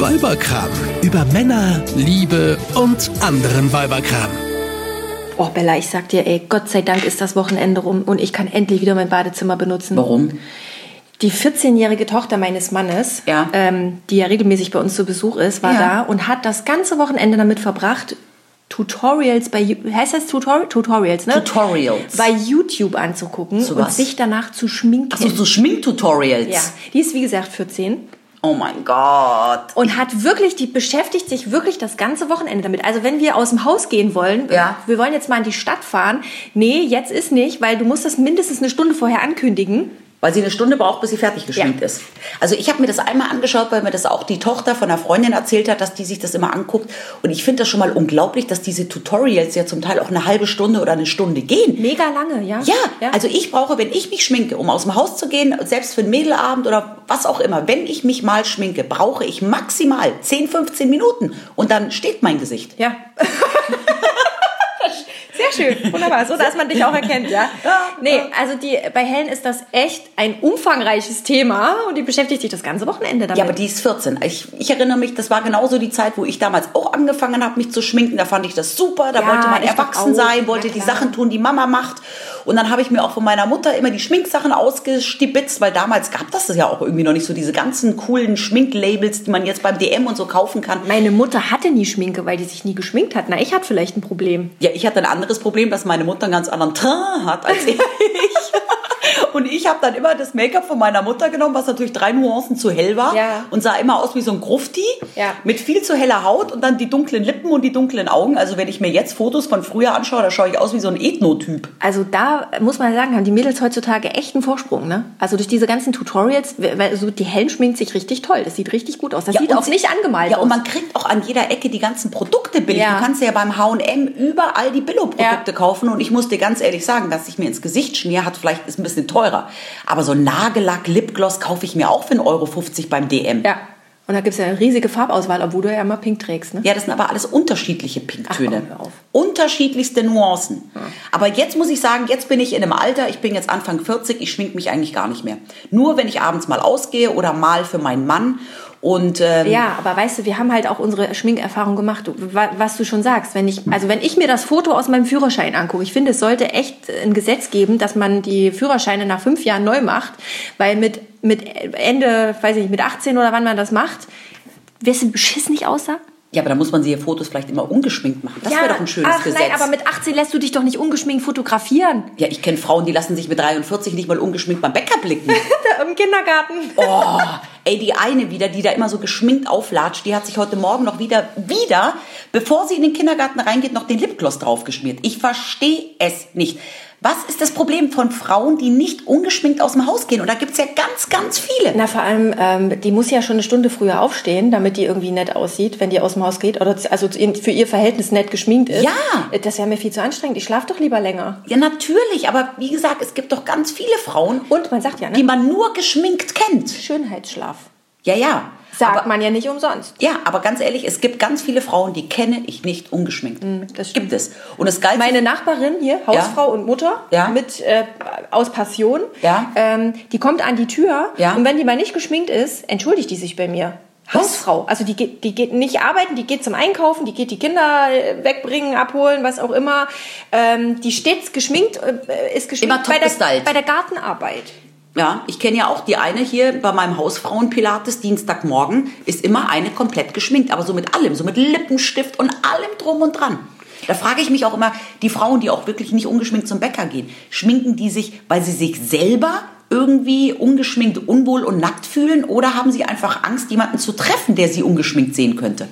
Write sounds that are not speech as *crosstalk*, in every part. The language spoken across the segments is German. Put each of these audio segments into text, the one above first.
Weiberkram. Über Männer, Liebe und anderen Weiberkram. Oh, Bella, ich sag dir, ey, Gott sei Dank ist das Wochenende rum und ich kann endlich wieder mein Badezimmer benutzen. Warum? Die 14-jährige Tochter meines Mannes, Ja. ähm, die ja regelmäßig bei uns zu Besuch ist, war Ja. da und hat das ganze Wochenende damit verbracht, Tutorials bei, heißt das Tutor Tutorials, ne? Tutorials. Bei YouTube anzugucken Zu und sich danach zu schminken. Achso, so Schminktutorials. ja, die ist wie gesagt 14 Oh mein Gott. und hat wirklich, die beschäftigt sich wirklich das ganze Wochenende damit. Also wenn wir aus dem Haus gehen wollen, Ja. wir wollen jetzt mal in die Stadt fahren, nee, jetzt ist nicht, weil du musst das mindestens eine Stunde vorher ankündigen. Weil sie eine Stunde braucht, bis sie fertig geschminkt Ja. ist. Also ich habe mir das einmal angeschaut, weil mir das auch die Tochter von einer Freundin erzählt hat, dass die sich das immer anguckt. Und ich finde das schon mal unglaublich, dass diese Tutorials ja zum Teil auch eine halbe Stunde oder eine Stunde gehen. Mega lange, ja? Ja, also ich brauche, wenn ich mich schminke, um aus dem Haus zu gehen, selbst für einen Mädelabend oder was auch immer, wenn ich mich mal schminke, brauche ich maximal 10, 15 Minuten und dann steht mein Gesicht. Ja. *laughs* Sehr schön, wunderbar, so dass man dich auch erkennt, ja. Nee, also die, bei Helen ist das echt ein umfangreiches Thema und die beschäftigt sich das ganze Wochenende damit. Ja, aber die ist 14. Ich, ich erinnere mich, das war genauso die Zeit, wo ich damals auch angefangen habe, mich zu schminken. Da fand ich das super. Da Ja, wollte man erwachsen sein, wollte die. Sachen tun, die Mama macht. Und dann habe ich mir auch von meiner Mutter immer die Schminksachen ausgestibitzt, weil damals gab das ja auch irgendwie noch nicht so diese ganzen coolen Schminklabels, die man jetzt beim DM und so kaufen kann. Meine Mutter hatte nie Schminke, weil die sich nie geschminkt hat. Na, ich hatte vielleicht ein Problem. Ja, ich hatte ein anderes Problem, dass meine Mutter einen ganz anderen Teint hat als *laughs* ich. Und ich habe dann immer das Make-up von meiner Mutter genommen, was natürlich drei Nuancen zu hell war. Ja. Und sah immer aus wie so ein Grufti. Ja. Mit viel zu heller Haut und dann die dunklen Lippen und die dunklen Augen. Also wenn ich mir jetzt Fotos von früher anschaue, da schaue ich aus wie so ein Ethnotyp. Also da muss man sagen, haben die Mädels heutzutage echt einen Vorsprung, ne? Also durch diese ganzen Tutorials, weil so die Helen schminkt sich richtig toll. Das sieht richtig gut aus. Das sieht und auch nicht angemalt Ja, aus. und man kriegt auch an jeder Ecke die ganzen Produkte billig. Ja. Du kannst ja beim H&M überall die Billo-Produkte Ja. kaufen. Und ich muss dir ganz ehrlich sagen, dass ich mir ins Gesicht schmier, hat vielleicht ist ein bisschen teurer. Aber so Nagellack, Lipgloss kaufe ich mir auch für 1,50 Euro beim DM. ja. Und da gibt es ja eine riesige Farbauswahl, obwohl du ja immer pink trägst, ne? Ja, das sind aber alles unterschiedliche Pinktöne. Ach, komm. Unterschiedlichste Nuancen. Aber jetzt muss ich sagen, jetzt bin ich in einem Alter, ich bin jetzt Anfang 40, ich schmink mich eigentlich gar nicht mehr. Nur wenn ich abends mal ausgehe oder mal für meinen Mann. Und ähm, Ja, aber weißt du, wir haben halt auch unsere Schminkerfahrung gemacht, was du schon sagst. Wenn ich, also wenn ich mir das Foto aus meinem Führerschein angucke, ich finde, es sollte echt ein Gesetz geben, dass man die Führerscheine nach fünf Jahren neu macht, weil mit, mit Ende, weiß ich nicht, mit 18 oder wann man das macht, weißt du, beschissen ich aussah? Ja, aber da muss man sie Fotos vielleicht immer ungeschminkt machen. Das wäre doch ein schönes ach, Gesetz. Nein, aber mit 18 lässt du dich doch nicht ungeschminkt fotografieren. ja, ich kenne Frauen, die lassen sich mit 43 nicht mal ungeschminkt beim Bäcker blicken. *laughs* Im Kindergarten. Oh, ey, die eine wieder, die da immer so geschminkt auflatscht, die hat sich heute Morgen noch wieder, wieder, bevor sie in den Kindergarten reingeht, noch den Lipgloss draufgeschmiert. Ich verstehe es nicht. Was ist das Problem von Frauen, die nicht ungeschminkt aus dem Haus gehen? Und da gibt's ja ganz, ganz viele. Na, vor allem, ähm, die muss ja schon eine Stunde früher aufstehen, damit die irgendwie nett aussieht, wenn die aus dem Haus geht. Oder also für ihr Verhältnis nett geschminkt ist. Ja. Das wäre mir viel zu anstrengend. Ich schlafe doch lieber länger. Ja, natürlich, aber wie gesagt, es gibt doch ganz viele Frauen, Und man sagt ja, die ne? man nur geschminkt kennt. Schönheitsschlaf. Ja, ja. Sagt aber, man ja nicht umsonst. Ja, aber ganz ehrlich, es gibt ganz viele Frauen, die kenne ich nicht ungeschminkt. das stimmt. gibt es. Und es galt Meine Nachbarin hier, Hausfrau und Mutter, Ja. mit äh, aus Passion, Ja. ähm, die kommt an die Tür Ja. und wenn die mal nicht geschminkt ist, entschuldigt die sich bei mir. Was? Hausfrau. Also die geht, die geht nicht arbeiten, die geht zum Einkaufen, die geht die Kinder äh, wegbringen, abholen, was auch immer. Ähm, die stets geschminkt, äh, ist geschminkt Immer top bei, der, gestylt. bei der Gartenarbeit. Ja, ich kenne ja auch die eine hier bei meinem Hausfrauenpilates Dienstagmorgen ist immer eine komplett geschminkt, aber so mit allem, so mit Lippenstift und allem drum und dran. Da frage ich mich auch immer, die Frauen, die auch wirklich nicht ungeschminkt zum Bäcker gehen, schminken die sich, weil sie sich selber irgendwie ungeschminkt unwohl und nackt fühlen oder haben sie einfach Angst, jemanden zu treffen, der sie ungeschminkt sehen könnte?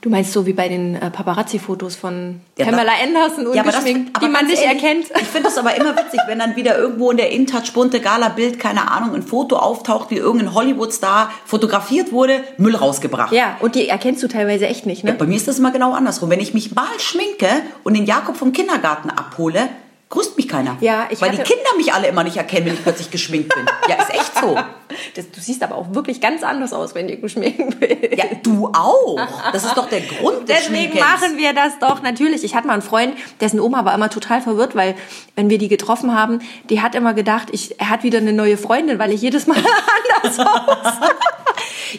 Du meinst so wie bei den äh, Paparazzi-Fotos von Ja, Pamela Anderson Ja, das- ungeschminkt, aber die man nicht ehrlich, erkennt. Ich finde das aber immer witzig, wenn dann wieder irgendwo in der InTouch bunte Gala-Bild, keine Ahnung, ein Foto auftaucht, wie irgendein Hollywood-Star fotografiert wurde, Müll rausgebracht. Ja, und die erkennst du teilweise echt nicht, ne? Ja, bei mir ist das immer genau andersrum. Wenn ich mich mal schminke und den Jakob vom Kindergarten abhole, grüßt mich keiner. Ja, ich Weil die Kinder mich alle immer nicht erkennen, wenn ich plötzlich geschminkt bin. Ja, ist echt so. *laughs* Das, du siehst aber auch wirklich ganz anders aus, wenn du geschminkt bist. Ja, du auch. Das ist doch der Grund des Deswegen Schminkens. machen wir das doch natürlich. Ich hatte mal einen Freund, dessen Oma war immer total verwirrt, weil wenn wir die getroffen haben, die hat immer gedacht, ich, er hat wieder eine neue Freundin, weil ich jedes Mal *laughs* anders aussah.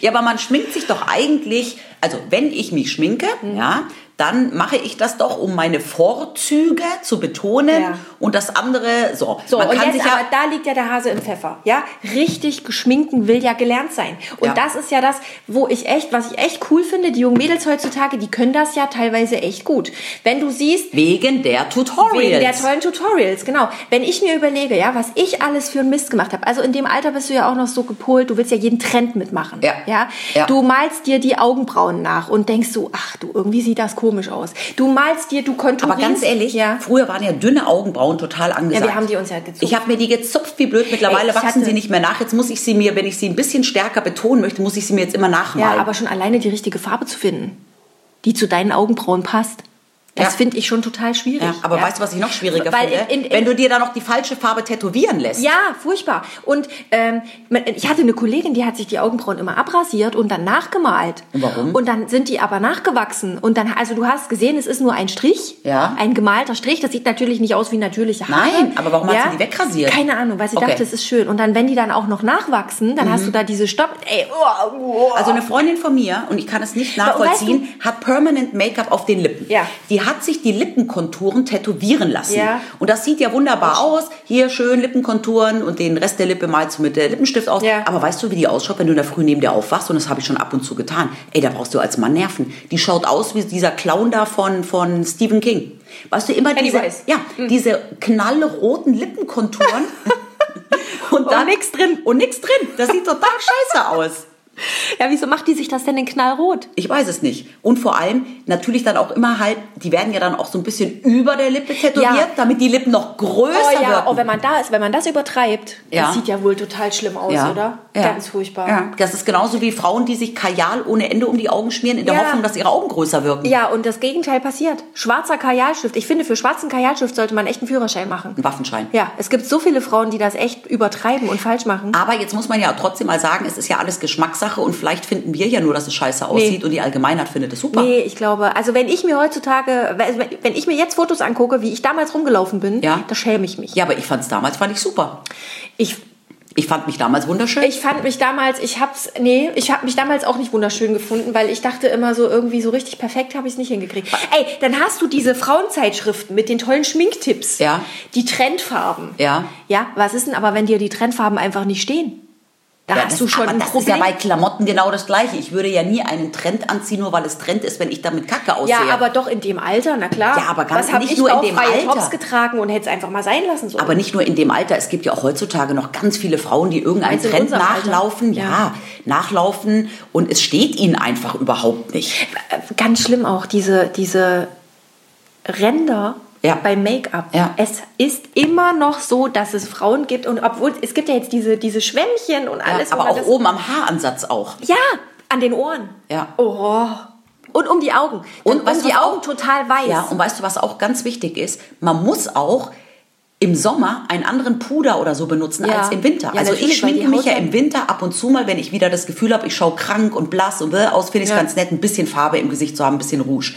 Ja, aber man schminkt sich doch eigentlich, also wenn ich mich schminke, Mhm. ja, dann mache ich das doch, um meine Vorzüge zu betonen Ja. und das andere, so. So, man und kann jetzt sich ja, aber da liegt ja der Hase im Pfeffer. Ja, richtig geschminken will ja gelernt sein. Und Ja. das ist ja das, wo ich echt, was ich echt cool finde, die jungen Mädels heutzutage, die können das ja teilweise echt gut. Wenn du siehst, wegen der Tutorials. Wegen der tollen Tutorials, genau. Wenn ich mir überlege, ja, was ich alles für einen Mist gemacht habe. Also in dem Alter bist du ja auch noch so gepolt, du willst ja jeden Trend mitmachen. Ja. ja? Ja. Du malst dir die Augenbrauen nach und denkst so, ach du, irgendwie sieht das komisch aus. Du malst dir, du konturierst. aber ganz ehrlich, ja. früher waren ja dünne Augenbrauen total angesagt. Ja, wir haben die uns ja gezupft. Ich habe mir die gezupft wie blöd. Mittlerweile Ey, wachsen sie nicht mehr nach. Jetzt muss ich sie mir, wenn ich sie ein bisschen stärker betonen möchte, muss ich sie mir jetzt immer nachmalen. Ja, aber schon alleine die richtige Farbe zu finden, die zu deinen Augenbrauen passt. Das Ja. finde ich schon total schwierig. Ja, aber ja. weißt du, was ich noch schwieriger Weil finde? in- in- Wenn du dir da noch die falsche Farbe tätowieren lässt. Ja, furchtbar. Und ähm, ich hatte eine Kollegin, die hat sich die Augenbrauen immer abrasiert und dann nachgemalt. Und warum? Und dann sind die aber nachgewachsen. Und dann, also du hast gesehen, es ist nur ein Strich, Ja. ein gemalter Strich. Das sieht natürlich nicht aus wie natürliche Haare. Nein, aber warum hat sie die wegrasiert? Keine Ahnung, weil sie Okay. Mhm. dachte, das ist schön. Und dann, wenn die dann auch noch nachwachsen, dann hast du da diese Stopp. Ey, oh, oh. Also eine Freundin von mir, und ich kann es nicht nachvollziehen, hat permanent Make-up auf den Lippen. Ja. Die hat sich die Lippenkonturen tätowieren lassen. Ja. Und das sieht ja wunderbar aus. Hier schön Lippenkonturen und den Rest der Lippe malst du mit der Lippenstift aus. Ja. Aber weißt du, wie die ausschaut, wenn du in der Früh neben dir aufwachst? Und das habe ich schon ab und zu getan. Ey, da brauchst du als Mann Nerven. Die schaut aus wie dieser Clown da von, von Stephen King. Weißt du, immer diese, ja, diese knallroten Lippenkonturen. *laughs* und dann nix drin. Und nix drin. Das sieht total scheiße aus. Ja, wieso macht die sich das denn in knallrot? Ich weiß es nicht. Und vor allem natürlich dann auch immer halt, die werden ja dann auch so ein bisschen über der Lippe tätowiert, Ja. damit die Lippen noch größer Oh ja, wirken. oh, wenn man da ist, wenn man das übertreibt, Ja. das sieht ja wohl total schlimm aus, oder? Ja. Ganz furchtbar. Ja. Das ist genauso wie Frauen, die sich Kajal ohne Ende um die Augen schmieren, in der Ja. Hoffnung, dass ihre Augen größer wirken. Ja, und das Gegenteil passiert. Schwarzer Kajalstift. Ich finde, für schwarzen Kajalstift sollte man echt einen Führerschein machen. Ein Waffenschein. Ja, es gibt so viele Frauen, die das echt übertreiben und falsch machen. Aber jetzt muss man ja trotzdem mal sagen, es ist ja alles Geschmackssache und vielleicht finden wir ja nur, dass es scheiße aussieht und die Allgemeinheit findet es super. Nee, ich glaube, also wenn ich mir heutzutage, wenn ich mir jetzt Fotos angucke, wie ich damals rumgelaufen bin, Ja. da schäme ich mich. Ja, aber ich fand es damals fand ich super. Ich, Ich fand mich damals wunderschön. ich fand mich damals, ich hab's, nee, ich habe mich damals auch nicht wunderschön gefunden, weil ich dachte immer so irgendwie so richtig perfekt habe ich es nicht hingekriegt. Ey, dann hast du diese Frauenzeitschriften mit den tollen Schminktipps. Ja. Die Trendfarben. Ja. Ja, was ist denn aber, wenn dir die Trendfarben einfach nicht stehen? Da Ja, hast das- du schon ein das Problem. ist ja bei Klamotten genau das Gleiche. Ich würde ja nie einen Trend anziehen, nur weil es Trend ist, wenn ich damit kacke aussehe. Ja, aber doch in dem Alter, na klar. Ja, aber ganz- Was nicht ich nur in dem Alter. Tops getragen und hätte es einfach mal sein lassen sollen. Aber nicht nur in dem Alter. Es gibt ja auch heutzutage noch ganz viele Frauen, die irgendeinen Trend nachlaufen. Ja. Ja. nachlaufen. Und es steht ihnen einfach überhaupt nicht. Äh, Ganz schlimm auch, diese, diese Ränder Ja. beim Make-up. Ja. Es ist immer noch so, dass es Frauen gibt und obwohl es gibt ja jetzt diese, diese Schwämmchen und alles. wo aber auch oben am Haaransatz auch. Ja, an den Ohren. Ja. Oh. Und um die Augen. Und um weißt die Augen total weiß. Ja, und weißt du, was auch ganz wichtig ist? Man muss auch im Sommer einen anderen Puder oder so benutzen Ja. als im Winter. Ja, also ich schminke mich ja im Winter ab und zu mal, wenn ich wieder das Gefühl habe, ich schaue krank und blass und bläh aus, finde ich es Ja. ganz nett, ein bisschen Farbe im Gesicht zu haben, ein bisschen Rouge.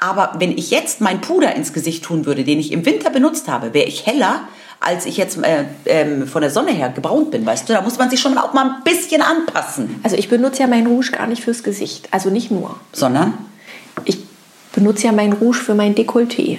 Aber wenn ich jetzt meinen Puder ins Gesicht tun würde, den ich im Winter benutzt habe, wäre ich heller, als ich jetzt äh, ähm, von der Sonne her gebraunt bin, weißt du? Da muss man sich schon auch mal ein bisschen anpassen. Also ich benutze ja meinen Rouge gar nicht fürs Gesicht. Also nicht nur. Sondern, Ich benutze ja meinen Rouge für mein Dekolleté.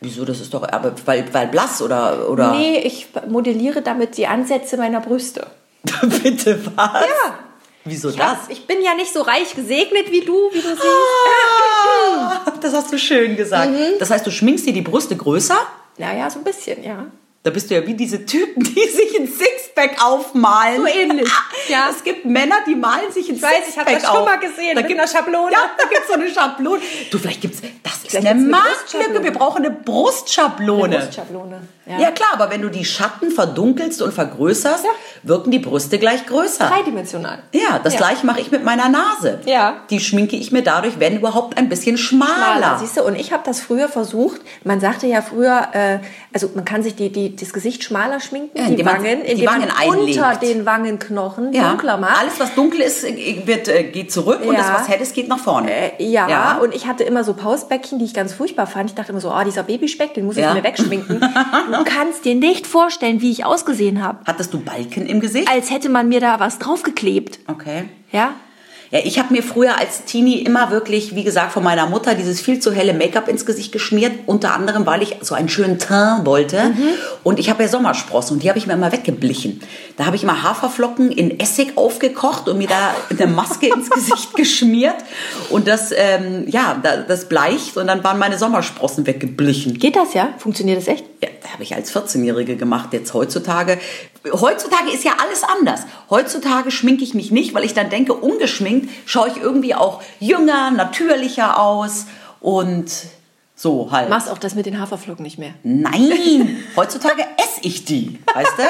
Wieso, das ist doch, aber weil, weil blass oder... oder Nee, ich modelliere damit die Ansätze meiner Brüste. *laughs* Bitte was? Ja. Wieso Ich, das? hab, ich bin ja nicht so reich gesegnet wie du, wie du siehst. Ah, das hast du schön gesagt. Das heißt, du schminkst dir die Brüste größer? Naja, so ein bisschen, ja. Da bist du ja wie diese Typen, *laughs* die sich ein Sixpack aufmalen. So ähnlich, ja. Es gibt Männer, die malen sich ein Ich weiß, ich Sixpack hab das schon auf. mal gesehen, Da gibt- einer Schablone. Ja, da gibt es so eine Schablone. Du, vielleicht gibt's, das ist Vielleicht eine eine Marktlücke. Wir brauchen eine Brustschablone. Brustschablone. Ja. klar, aber wenn du die Schatten verdunkelst und vergrößerst, wirken die Brüste gleich größer. Dreidimensional. Ja, das Ja. gleiche mache ich mit meiner Nase. Ja. Die schminke ich mir dadurch, wenn überhaupt, ein bisschen schmaler. Schmaler, siehst du? Und ich habe das früher versucht. Man sagte ja früher, äh, also man kann sich die, die, das Gesicht schmaler schminken, Ja, die Wangen, die Wangen einlegt. unter den Wangenknochen Ja. dunkler macht. Alles, was dunkel ist, äh, wird, äh, geht zurück und Ja. das, was hell ist, geht nach vorne. Äh, ja, Ja. und ich hatte immer so Pausbäckchen, die ich ganz furchtbar fand. Ich dachte immer so, oh, dieser Babyspeck, den muss ich mir wegschminken. *laughs* du kannst dir nicht vorstellen, wie ich ausgesehen habe. Hattest du Balken im Gesicht? Als hätte man mir da was draufgeklebt. Okay. Ja? Ja, ich habe mir früher als Teenie immer wirklich, wie gesagt, von meiner Mutter dieses viel zu helle Make-up ins Gesicht geschmiert. Unter anderem, weil ich so einen schönen Teint wollte. Und ich habe ja Sommersprossen und die habe ich mir immer weggeblichen. Da habe ich immer Haferflocken in Essig aufgekocht und mir da eine Maske ins *laughs* Gesicht geschmiert. Und das, ähm, ja, da- das bleicht und dann waren meine Sommersprossen weggeblichen. Geht das ja? Funktioniert das echt? Ja, habe ich als 14-Jährige gemacht. Jetzt heutzutage. Heutzutage ist ja alles anders. Heutzutage schminke ich mich nicht, weil ich dann denke, ungeschminkt schaue ich irgendwie auch jünger, natürlicher aus und so halt. Machst auch das mit den Haferflocken nicht mehr. Nein, heutzutage esse ich die, weißt du?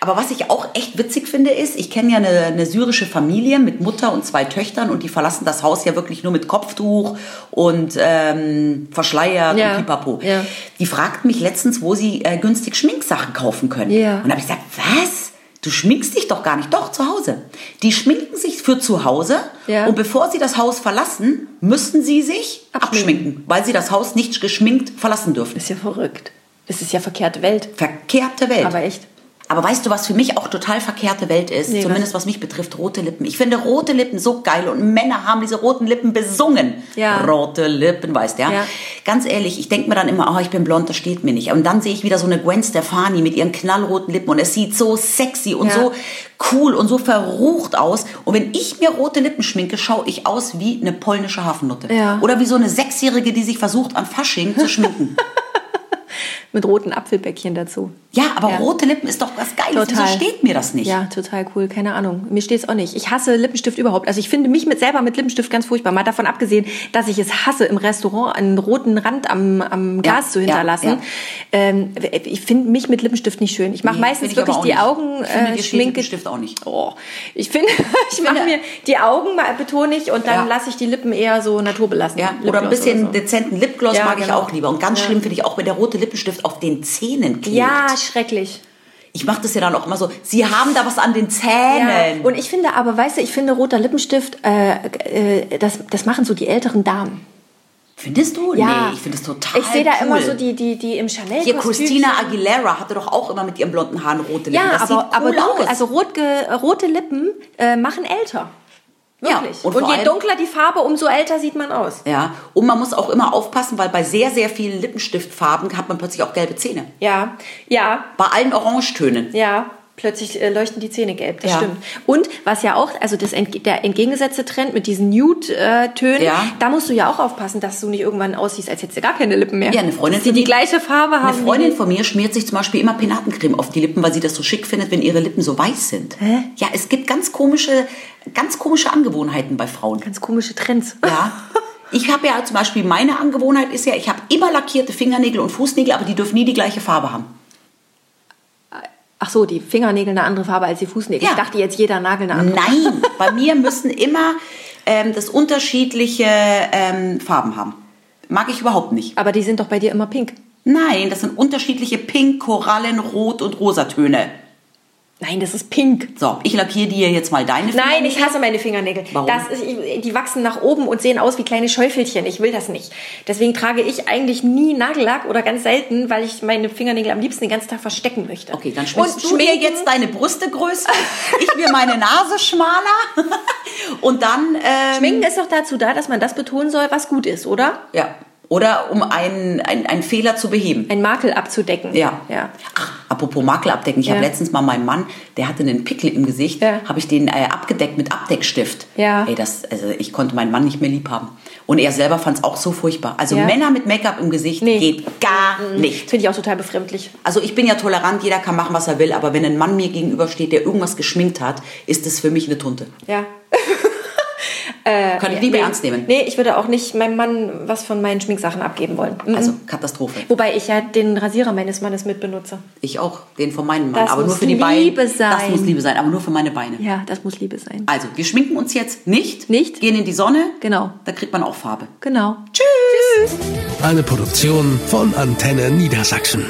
Aber was ich auch echt witzig finde, ist, ich kenne ja eine, eine syrische Familie mit Mutter und zwei Töchtern und die verlassen das Haus ja wirklich nur mit Kopftuch und ähm, verschleiert Ja, und pipapo. ja. Die fragten mich letztens, wo sie äh, günstig Schminksachen kaufen können. Ja. Und da habe ich gesagt, was? Du schminkst dich doch gar nicht. Doch, zu Hause. Die schminken sich für zu Hause Ja. und bevor sie das Haus verlassen, müssen sie sich Abschminken. abschminken, weil sie das Haus nicht geschminkt verlassen dürfen. Ist ja verrückt. Das ist ja verkehrte Welt. Verkehrte Welt. Aber echt. Aber weißt du, was für mich auch total verkehrte Welt ist? Nee, Zumindest was mich betrifft, rote Lippen. Ich finde rote Lippen so geil und Männer haben diese roten Lippen besungen. Ja. Rote Lippen, weißt du, ja? Ja. Ganz ehrlich, ich denke mir dann immer, oh, ich bin blond, das steht mir nicht. Und dann sehe ich wieder so eine Gwen Stefani mit ihren knallroten Lippen und es sieht so sexy und Ja. so cool und so verrucht aus. Und wenn ich mir rote Lippen schminke, schaue ich aus wie eine polnische Hafennutte. Ja. Oder wie so eine Sechsjährige, die sich versucht, an Fasching zu schminken. *laughs* Mit roten Apfelbäckchen dazu. ja, aber Ja. rote Lippen ist doch was Geiles. Total. Wieso steht mir das nicht? Ja, total cool. Keine Ahnung. Mir steht's auch nicht. Ich hasse Lippenstift überhaupt. Also ich finde mich mit selber mit Lippenstift ganz furchtbar. Mal davon abgesehen, dass ich es hasse, im Restaurant einen roten Rand am, am Glas zu ja, hinterlassen. ja. Ähm, ich finde mich mit Lippenstift nicht schön. Ich mache Nee, meistens ich wirklich die nicht. Augen Ich finde, äh, steht. Lippenstift auch nicht. Oh, ich finde, *laughs* ich mache mir die Augen mal betone ich und dann lasse ich die Lippen eher so naturbelassen. Ja, oder ein bisschen oder so. dezenten Lipgloss mag ich genau. auch lieber. Und ganz schlimm finde ich auch, wenn der rote Lippenstift auf den Zähnen klebt. Ja, schrecklich. Ich mache das ja dann auch immer so, sie haben da was an den Zähnen. Ja. Und ich finde aber, weißt du, ich finde roter Lippenstift, äh, äh, das, das machen so die älteren Damen. Findest du? Ja. Nee, ich finde das total Ich sehe da cool. immer so die, die, die im chanel Hier, Christina Aguilera hatte doch auch immer mit ihren blonden Haaren rote Lippen. Ja, das aber, aber cool dunkel, aus. also rot rote Lippen äh, machen älter. Ja, Wirklich. und und vor je allem- dunkler die Farbe, umso älter sieht man aus. ja, und man muss auch immer aufpassen, weil bei sehr, sehr vielen Lippenstiftfarben hat man plötzlich auch gelbe Zähne. Ja, ja, Bei allen Orangetönen. ja. Plötzlich äh, leuchten die Zähne gelb, das Ja. stimmt. Und was ja auch, also das entge der entgegengesetzte Trend mit diesen Nude-Tönen, Ja. da musst du ja auch aufpassen, dass du nicht irgendwann aussiehst, als hättest du gar keine Lippen mehr. Ja, eine Freundin die von die mir- gleiche Farbe haben. Eine Freundin von mir schmiert sich zum Beispiel immer Penatencreme auf die Lippen, weil sie das so schick findet, wenn ihre Lippen so weiß sind. Hä? Ja, es gibt ganz komische, ganz komische Angewohnheiten bei Frauen. Ganz komische Trends. Ja. Ich habe ja zum Beispiel, meine Angewohnheit ist ja, ich habe immer lackierte Fingernägel und Fußnägel, aber die dürfen nie die gleiche Farbe haben. Ach so, die Fingernägel eine andere Farbe als die Fußnägel. Ja. Ich dachte jetzt jeder Nagel eine andere. Nein, *laughs* bei mir müssen immer ähm, das unterschiedliche ähm, Farben haben. Mag ich überhaupt nicht. Aber die sind doch bei dir immer pink. Nein, das sind unterschiedliche Pink, Korallen, Rot und Rosatöne. Nein, das ist pink. So, ich lackiere dir jetzt mal deine Nein, ich hasse meine Fingernägel. Warum? Das ich- die wachsen nach oben und sehen aus wie kleine Schäufelchen. Ich will das nicht. Deswegen trage ich eigentlich nie Nagellack oder ganz selten, weil ich meine Fingernägel am liebsten den ganzen Tag verstecken möchte. Okay, dann schminkst und du schminken- jetzt deine Brüste größer, *laughs* ich mir meine Nase schmaler *laughs* und dann ähm, Schminken ist doch dazu da, dass man das betonen soll, was gut ist, oder? ja oder um einen, einen, einen Fehler zu beheben. Ein Makel abzudecken. Ja. ja. Ach, apropos Makel abdecken. Ich Ja. habe letztens mal meinen Mann, der hatte einen Pickel im Gesicht, Ja. habe ich den äh, abgedeckt mit Abdeckstift. Ja. Ey, das, also ich konnte meinen Mann nicht mehr lieb haben. Und er selber fand es auch so furchtbar. Also Ja. Männer mit Make-up im Gesicht Nee. geht gar nicht. Finde ich auch total befremdlich. Also ich bin ja tolerant, jeder kann machen, was er will, aber wenn ein Mann mir gegenübersteht, der irgendwas geschminkt hat, ist das für mich eine Tunte. Ja. Kann ich nie mehr nee. ernst nehmen. Nee, ich würde auch nicht meinem Mann was von meinen Schminksachen abgeben wollen. Mhm. Also Katastrophe. Wobei ich ja den Rasierer meines Mannes mit benutze. Ich auch, den von meinem Mann. Das aber nur muss für die Beine. Liebe sein. Das muss Liebe sein, aber nur für meine Beine. Ja, das muss Liebe sein. Also, wir schminken uns jetzt nicht. Nicht. Gehen in die Sonne. Genau. Da kriegt man auch Farbe. Genau. Tschüss. Eine Produktion von Antenne Niedersachsen.